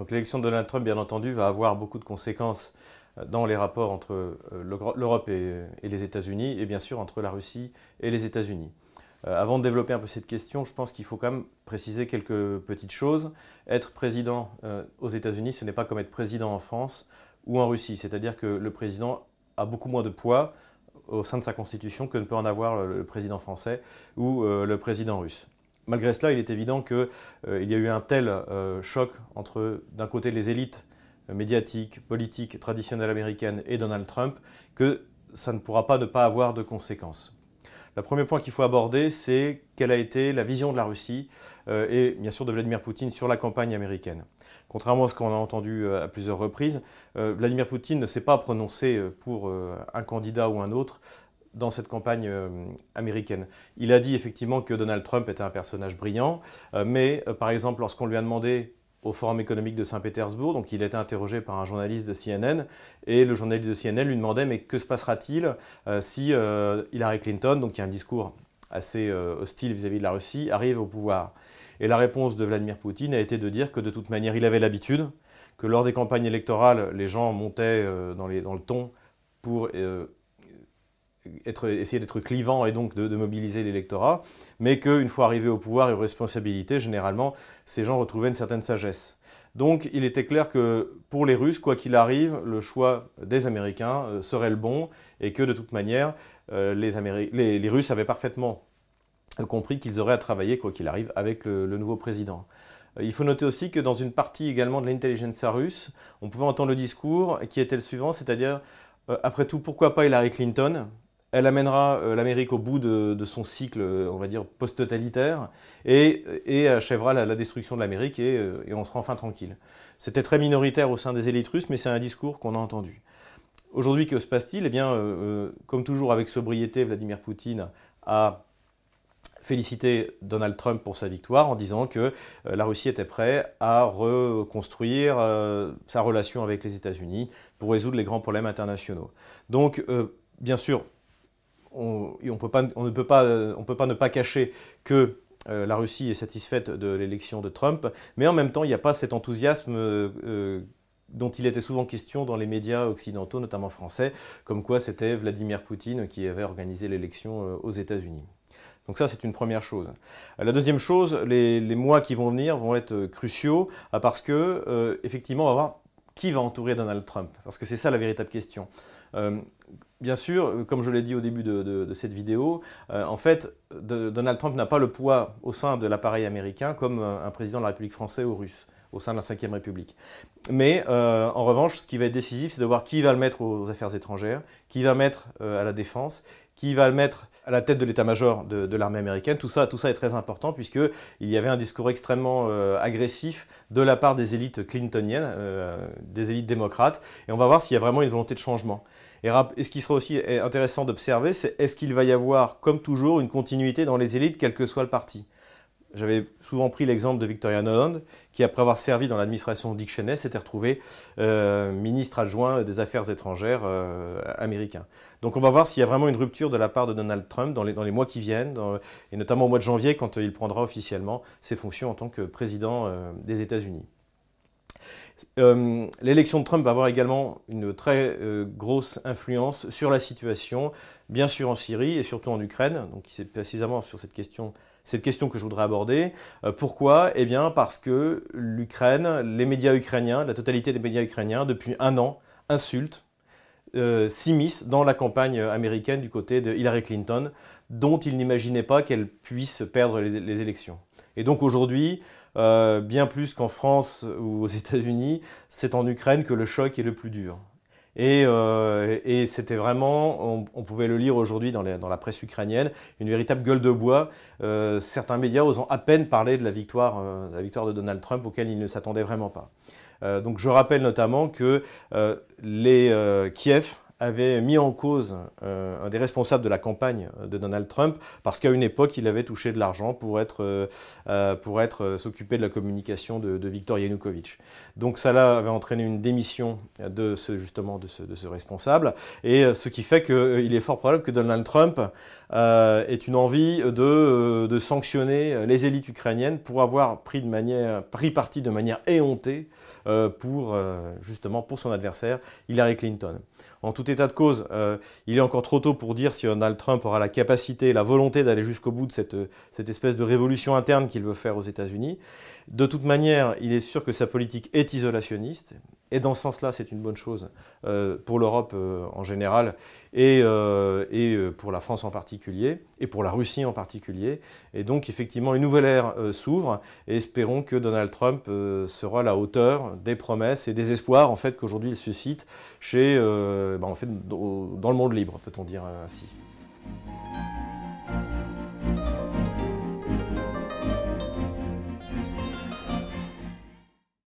Donc l'élection de Donald Trump, bien entendu, va avoir beaucoup de conséquences dans les rapports entre l'Europe et, les États-Unis, et bien sûr entre la Russie et les États-Unis. avant de développer un peu cette question, je pense qu'il faut quand même préciser quelques petites choses. Être président aux États-Unis, ce n'est pas comme être président en France ou en Russie. C'est-à-dire que le président a beaucoup moins de poids au sein de sa constitution que ne peut en avoir le président français ou euh, le président russe. Malgré cela, il est évident qu'il euh, y a eu un tel euh, choc entre, d'un côté, les élites médiatiques, politiques, traditionnelles américaines et Donald Trump, que ça ne pourra pas ne pas avoir de conséquences. Le premier point qu'il faut aborder, c'est quelle a été la vision de la Russie et bien sûr de Vladimir Poutine sur la campagne américaine. Contrairement à ce qu'on a entendu euh, à plusieurs reprises, euh, Vladimir Poutine ne s'est pas prononcé euh, pour un candidat ou un autre dans cette campagne américaine. Il a dit effectivement que Donald Trump était un personnage brillant, mais par exemple lorsqu'on lui a demandé au Forum économique de Saint-Pétersbourg, donc il a été interrogé par un journaliste de CNN, et le journaliste de CNN lui demandait mais que se passera-t-il si Hillary Clinton, donc qui a un discours assez hostile vis à -vis de la Russie, arrive au pouvoir? Et la réponse de Vladimir Poutine a été de dire que de toute manière, il avait l'habitude, que lors des campagnes électorales, les gens montaient euh, dans, le ton pour euh, essayer d'être clivants et donc de, mobiliser l'électorat, mais qu'une fois arrivés au pouvoir et aux responsabilités, généralement, ces gens retrouvaient une certaine sagesse. Donc il était clair que pour les Russes, quoi qu'il arrive, le choix des Américains euh, serait le bon et que de toute manière, les Russes avaient parfaitement compris qu'ils auraient à travailler, quoi qu'il arrive, avec le, nouveau président. Euh, il faut noter aussi que dans une partie également de l'intelligence russe, on pouvait entendre le discours qui était le suivant, c'est-à-dire, euh, après tout, pourquoi pas Hillary Clinton? Elle amènera euh, l'Amérique au bout de, son cycle, on va dire, post-totalitaire, et, achèvera la, destruction de l'Amérique, et, on sera enfin tranquille. C'était très minoritaire au sein des élites russes, mais c'est un discours qu'on a entendu. Aujourd'hui, que se passe-t-il? Eh bien, comme toujours avec sobriété, Vladimir Poutine a féliciter Donald Trump pour sa victoire en disant que euh, la Russie était prête à reconstruire euh, sa relation avec les États-Unis pour résoudre les grands problèmes internationaux. Donc, euh, bien sûr, on, ne peut pas, ne pas cacher que la Russie est satisfaite de l'élection de Trump, mais en même temps, il n'y a pas cet enthousiasme dont il était souvent question dans les médias occidentaux, notamment français, comme quoi c'était Vladimir Poutine qui avait organisé l'élection aux États-Unis. Donc ça, c'est une première chose. La deuxième chose, les, mois qui vont venir vont être euh, cruciaux euh, parce que, euh, effectivement, on va voir qui va entourer Donald Trump? Parce que c'est ça la véritable question. bien sûr, comme je l'ai dit au début de, cette vidéo, en fait, Donald Trump n'a pas le poids au sein de l'appareil américain comme un président de la République française ou russe au sein de la Ve République. Mais en revanche, ce qui va être décisif, c'est de voir qui va le mettre aux affaires étrangères, qui va mettre à la défense, qui va le mettre à la tête de l'état-major de, l'armée américaine. Tout ça, tout ça est très important puisqu'il y avait un discours extrêmement euh, agressif de la part des élites clintoniennes, euh, des élites démocrates. Et on va voir s'il y a vraiment une volonté de changement. Et ce qui sera aussi intéressant d'observer, c'est est-ce qu'il va y avoir, comme toujours, une continuité dans les élites, quel que soit le parti? J'avais souvent pris l'exemple de Victoria Noland, qui après avoir servi dans l'administration Dick Cheney s'était retrouvé euh, ministre adjoint des Affaires étrangères euh, américain. Donc on va voir s'il y a vraiment une rupture de la part de Donald Trump dans les, mois qui viennent, et notamment au mois de janvier quand il prendra officiellement ses fonctions en tant que président euh, des États-Unis. L'élection de Trump va avoir également une très grosse influence sur la situation, bien sûr en Syrie et surtout en Ukraine. Donc c'est précisément sur cette question cette question que je voudrais aborder. Euh, pourquoi? Eh bien parce que l'Ukraine, les médias ukrainiens, la totalité des médias ukrainiens, depuis un an, insultent, euh, s'immiscent dans la campagne américaine du côté de Hillary Clinton, dont ils n'imaginaient pas qu'elle puisse perdre les, élections. Et donc aujourd'hui, euh, bien plus qu'en France ou aux États-Unis, c'est en Ukraine que le choc est le plus dur. Euh, et, c'était vraiment, on, pouvait le lire aujourd'hui dans, la presse ukrainienne, une véritable gueule de bois. Euh, certains médias osant à peine parler de euh, la victoire de Donald Trump, auquel ils ne s'attendaient vraiment pas. donc je rappelle notamment que les Kiev avait mis en cause un des responsables de la campagne de Donald Trump parce qu'à une époque, il avait touché de l'argent pour être, pour être s'occuper de la communication de, de Viktor Yanukovych. Donc ça là avait entraîné une démission de ce, justement de ce, responsable, et ce qui fait qu'il est fort probable que Donald Trump ait une envie de, de sanctionner les élites ukrainiennes pour avoir pris, de manière, pris parti de manière éhontée euh, pour, euh, justement pour son adversaire, Hillary Clinton. En tout état de cause, euh, il est encore trop tôt pour dire si Donald Trump aura la capacité, la volonté d'aller jusqu'au bout de cette, cette, espèce de révolution interne qu'il veut faire aux États-Unis. De toute manière, il est sûr que sa politique est isolationniste, et dans ce sens-là, c'est une bonne chose euh, pour l'Europe euh, en général, et, et, pour la France en particulier, et pour la Russie en particulier. Et donc, effectivement, une nouvelle ère s'ouvre, et espérons que Donald Trump sera à la hauteur des promesses et des espoirs en fait, qu'aujourd'hui il suscite chez euh, bah, en dans le monde libre, peut-on dire ainsi.